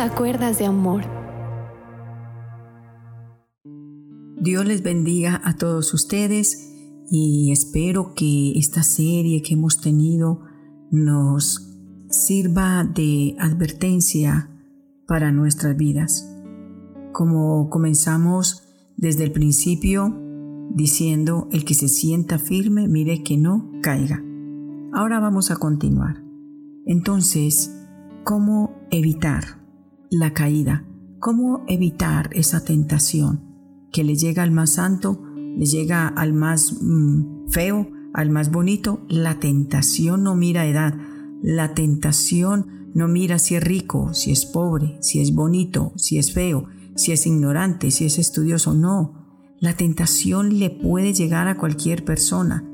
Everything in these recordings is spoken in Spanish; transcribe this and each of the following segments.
a Cuerdas de Amor. Dios les bendiga a todos ustedes y espero que esta serie que hemos tenido nos sirva de advertencia para nuestras vidas. Como comenzamos desde el principio diciendo, el que se sienta firme, mire que no caiga. Ahora vamos a continuar. Entonces, ¿cómo evitar la caída? ¿Cómo evitar esa tentación que le llega al más santo, le llega al más mm, feo, al más bonito? La tentación no mira edad, la tentación no mira si es rico, si es pobre, si es bonito, si es feo, si es ignorante, si es estudioso. No, la tentación le puede llegar a cualquier persona.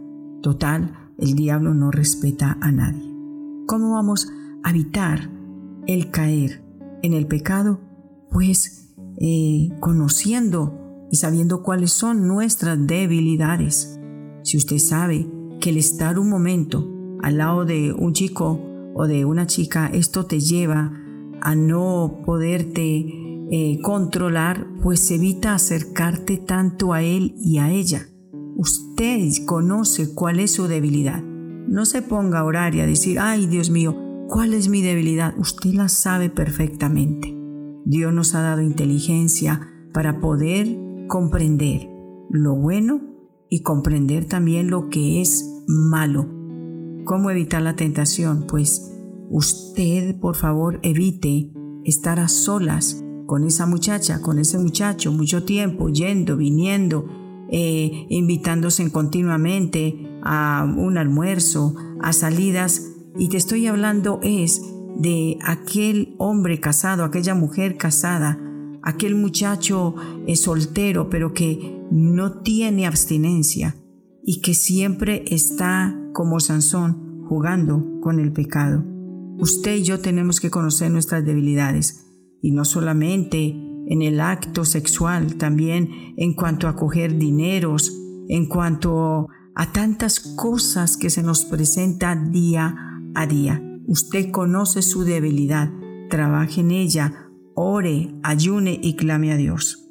Total, el diablo no respeta a nadie. ¿Cómo vamos a evitar el caer en el pecado? Pues eh, conociendo y sabiendo cuáles son nuestras debilidades. Si usted sabe que el estar un momento al lado de un chico o de una chica, esto te lleva a no poderte eh, controlar, pues evita acercarte tanto a él y a ella. Usted conoce cuál es su debilidad. No se ponga a orar y a decir, ay Dios mío, ¿cuál es mi debilidad? Usted la sabe perfectamente. Dios nos ha dado inteligencia para poder comprender lo bueno y comprender también lo que es malo. ¿Cómo evitar la tentación? Pues usted, por favor, evite estar a solas con esa muchacha, con ese muchacho, mucho tiempo, yendo, viniendo, eh, invitándose continuamente a un almuerzo, a salidas. Y te estoy hablando es de aquel hombre casado, aquella mujer casada, aquel muchacho eh, soltero, pero que no tiene abstinencia y que siempre está como Sansón jugando con el pecado. Usted y yo tenemos que conocer nuestras debilidades y no solamente en el acto sexual, también en cuanto a coger dineros, en cuanto a tantas cosas que se nos presenta día a día. Usted conoce su debilidad, trabaje en ella, ore, ayune y clame a Dios.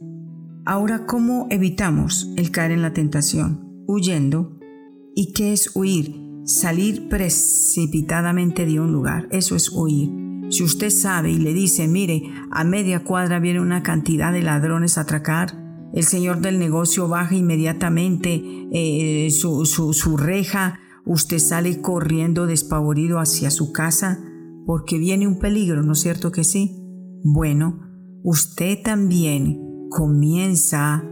Ahora, ¿cómo evitamos el caer en la tentación? Huyendo. ¿Y qué es huir? Salir precipitadamente de un lugar. Eso es huir. Si usted sabe y le dice, mire, a media cuadra viene una cantidad de ladrones a atracar, el señor del negocio baja inmediatamente eh, su, su reja, usted sale corriendo despavorido hacia su casa porque viene un peligro, ¿no es cierto que sí? Bueno, usted también comienza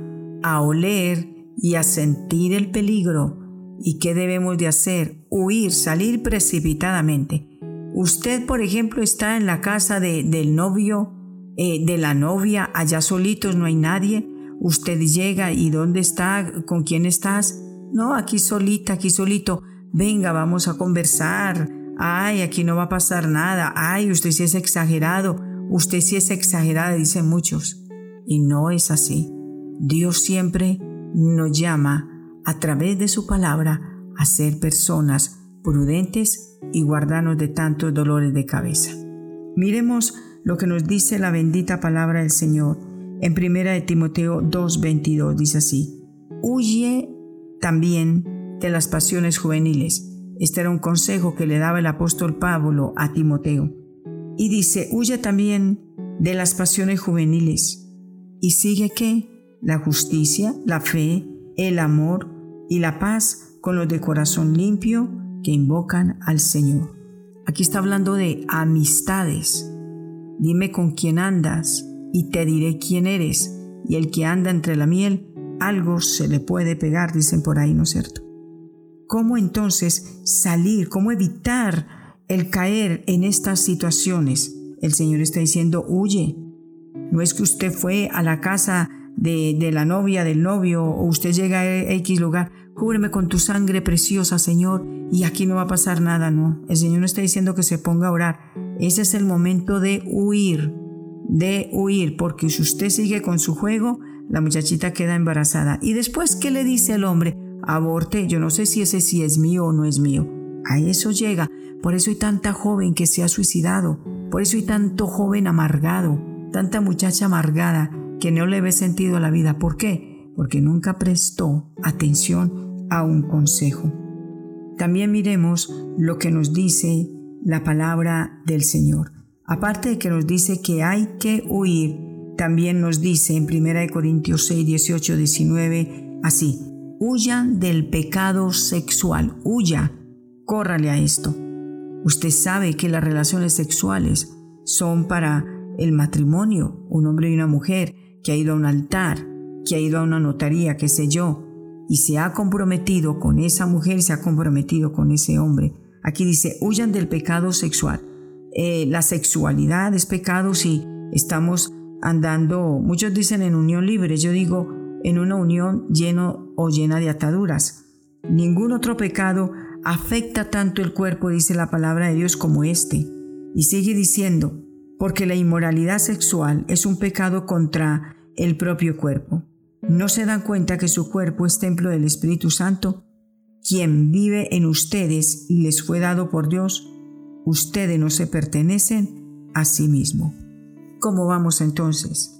a oler y a sentir el peligro. ¿Y qué debemos de hacer? Huir, salir precipitadamente. Usted, por ejemplo, está en la casa del novio, eh, de la novia, allá solitos, no hay nadie. Usted llega y ¿dónde está? ¿Con quién estás? No, aquí solita, aquí solito. Venga, vamos a conversar. Ay, aquí no va a pasar nada. Ay, usted sí es exagerado. Usted sí es exagerada, dicen muchos. Y no es así. Dios siempre nos llama a través de su palabra a ser personas prudentes y guardarnos de tantos dolores de cabeza. Miremos lo que nos dice la bendita palabra del Señor en 1 de Timoteo 2:22 dice así: Huye también de las pasiones juveniles. Este era un consejo que le daba el apóstol Pablo a Timoteo. Y dice, huye también de las pasiones juveniles. ¿Y sigue qué? La justicia, la fe, el amor y la paz con los de corazón limpio que invocan al Señor. Aquí está hablando de amistades. Dime con quién andas y te diré quién eres. Y el que anda entre la miel, algo se le puede pegar, dicen por ahí, ¿no es cierto? ¿Cómo entonces salir, cómo evitar el caer en estas situaciones? El Señor está diciendo, huye. No es que usted fue a la casa de, la novia, del novio, o usted llega a X lugar, cúbreme con tu sangre preciosa, Señor, y aquí no va a pasar nada, no. El Señor no está diciendo que se ponga a orar. Ese es el momento de huir, de huir, porque si usted sigue con su juego, la muchachita queda embarazada. Y después, ¿qué le dice el hombre? Aborte, yo no sé si ese sí es mío o no es mío. A eso llega. Por eso hay tanta joven que se ha suicidado, Por eso hay tanto joven amargado, tanta muchacha amargada que no le ve sentido a la vida. ¿Por qué? Porque nunca prestó atención a un consejo. También miremos lo que nos dice la palabra del Señor. Aparte de que nos dice que hay que huir, también nos dice en 1 Corintios 6, 18, 19, así, huyan del pecado sexual, huya, córrale a esto. Usted sabe que las relaciones sexuales son para el matrimonio, un hombre y una mujer que ha ido a un altar, que ha ido a una notaría, qué sé yo, y se ha comprometido con esa mujer, se ha comprometido con ese hombre. Aquí dice, huyan del pecado sexual. Eh, la sexualidad es pecado si estamos andando, muchos dicen en unión libre, yo digo en una unión lleno o llena de ataduras. Ningún otro pecado afecta tanto el cuerpo, dice la palabra de Dios, como este. Y sigue diciendo, porque la inmoralidad sexual es un pecado contra el propio cuerpo. ¿No se dan cuenta que su cuerpo es templo del Espíritu Santo, quien vive en ustedes y les fue dado por Dios? Ustedes no se pertenecen a sí mismo. ¿Cómo vamos entonces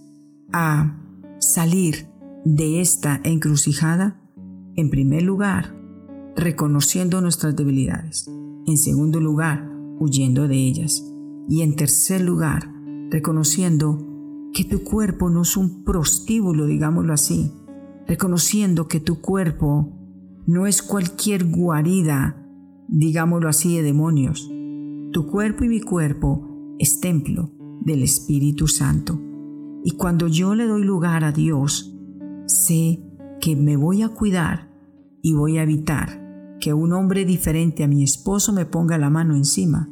a salir de esta encrucijada? En primer lugar, reconociendo nuestras debilidades. En segundo lugar, huyendo de ellas. Y en tercer lugar, reconociendo que tu cuerpo no es un prostíbulo, digámoslo así. Reconociendo que tu cuerpo no es cualquier guarida, digámoslo así, de demonios. Tu cuerpo y mi cuerpo es templo del Espíritu Santo. Y cuando yo le doy lugar a Dios, sé que me voy a cuidar y voy a evitar que un hombre diferente a mi esposo me ponga la mano encima.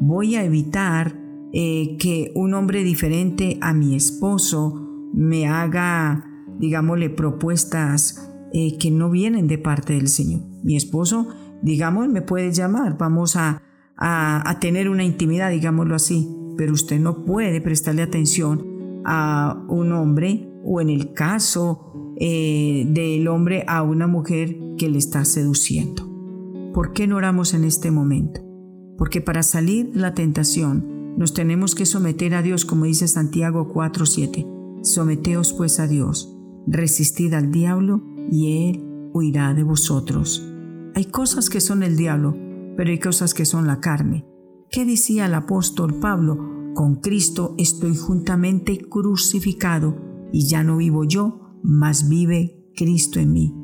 Voy a evitar eh, que un hombre diferente a mi esposo me haga, digámosle, propuestas eh, que no vienen de parte del Señor. Mi esposo, digamos, me puede llamar, vamos a, a tener una intimidad, digámoslo así, pero usted no puede prestarle atención a un hombre o en el caso eh, del hombre a una mujer que le está seduciendo. ¿Por qué no oramos en este momento? Porque para salir la tentación nos tenemos que someter a Dios, como dice Santiago 4:7. Someteos pues a Dios, resistid al diablo y él huirá de vosotros. Hay cosas que son el diablo, pero hay cosas que son la carne. ¿Qué decía el apóstol Pablo? Con Cristo estoy juntamente crucificado y ya no vivo yo, mas vive Cristo en mí.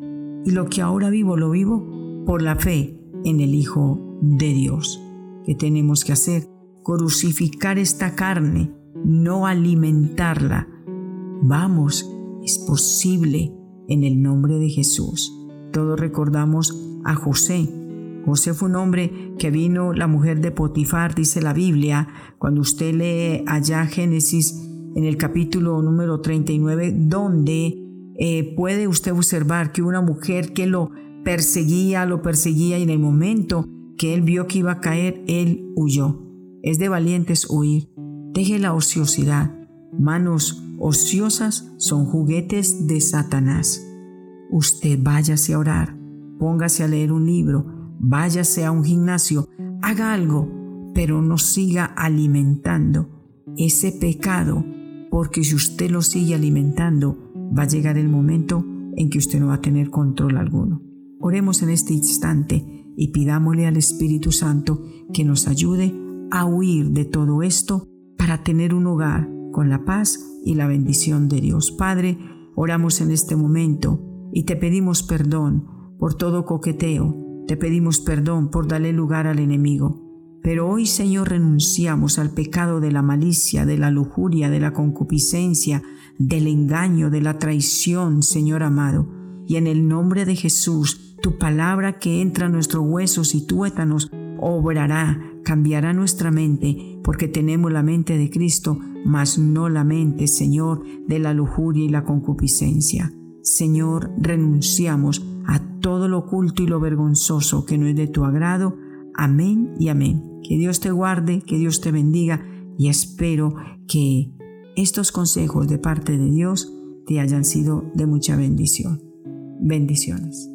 Y lo que ahora vivo lo vivo por la fe en el Hijo de Dios. ¿Qué tenemos que hacer? Crucificar esta carne, no alimentarla. Vamos, es posible en el nombre de Jesús. Todos recordamos a José. José fue un hombre que vino la mujer de Potifar, dice la Biblia. Cuando usted lee allá Génesis en el capítulo número 39, donde eh, puede usted observar que una mujer que lo perseguía, lo perseguía y en el momento que él vio que iba a caer, él huyó. Es de valientes huir. Deje la ociosidad. Manos ociosas son juguetes de Satanás. Usted váyase a orar, póngase a leer un libro, váyase a un gimnasio, haga algo, pero no siga alimentando ese pecado, porque si usted lo sigue alimentando, va a llegar el momento en que usted no va a tener control alguno. Oremos en este instante y pidámosle al Espíritu Santo que nos ayude a huir de todo esto para tener un hogar con la paz y la bendición de Dios. Padre, oramos en este momento y te pedimos perdón por todo coqueteo, te pedimos perdón por darle lugar al enemigo. Pero hoy, Señor, renunciamos al pecado de la malicia, de la lujuria, de la concupiscencia, del engaño, de la traición, Señor amado. Y en el nombre de Jesús, tu palabra que entra a nuestros huesos y tuétanos obrará, cambiará nuestra mente, porque tenemos la mente de Cristo, mas no la mente, Señor, de la lujuria y la concupiscencia. Señor, renunciamos a todo lo oculto y lo vergonzoso que no es de tu agrado. Amén y amén. Que Dios te guarde, que Dios te bendiga y espero que estos consejos de parte de Dios te hayan sido de mucha bendición. Bendiciones.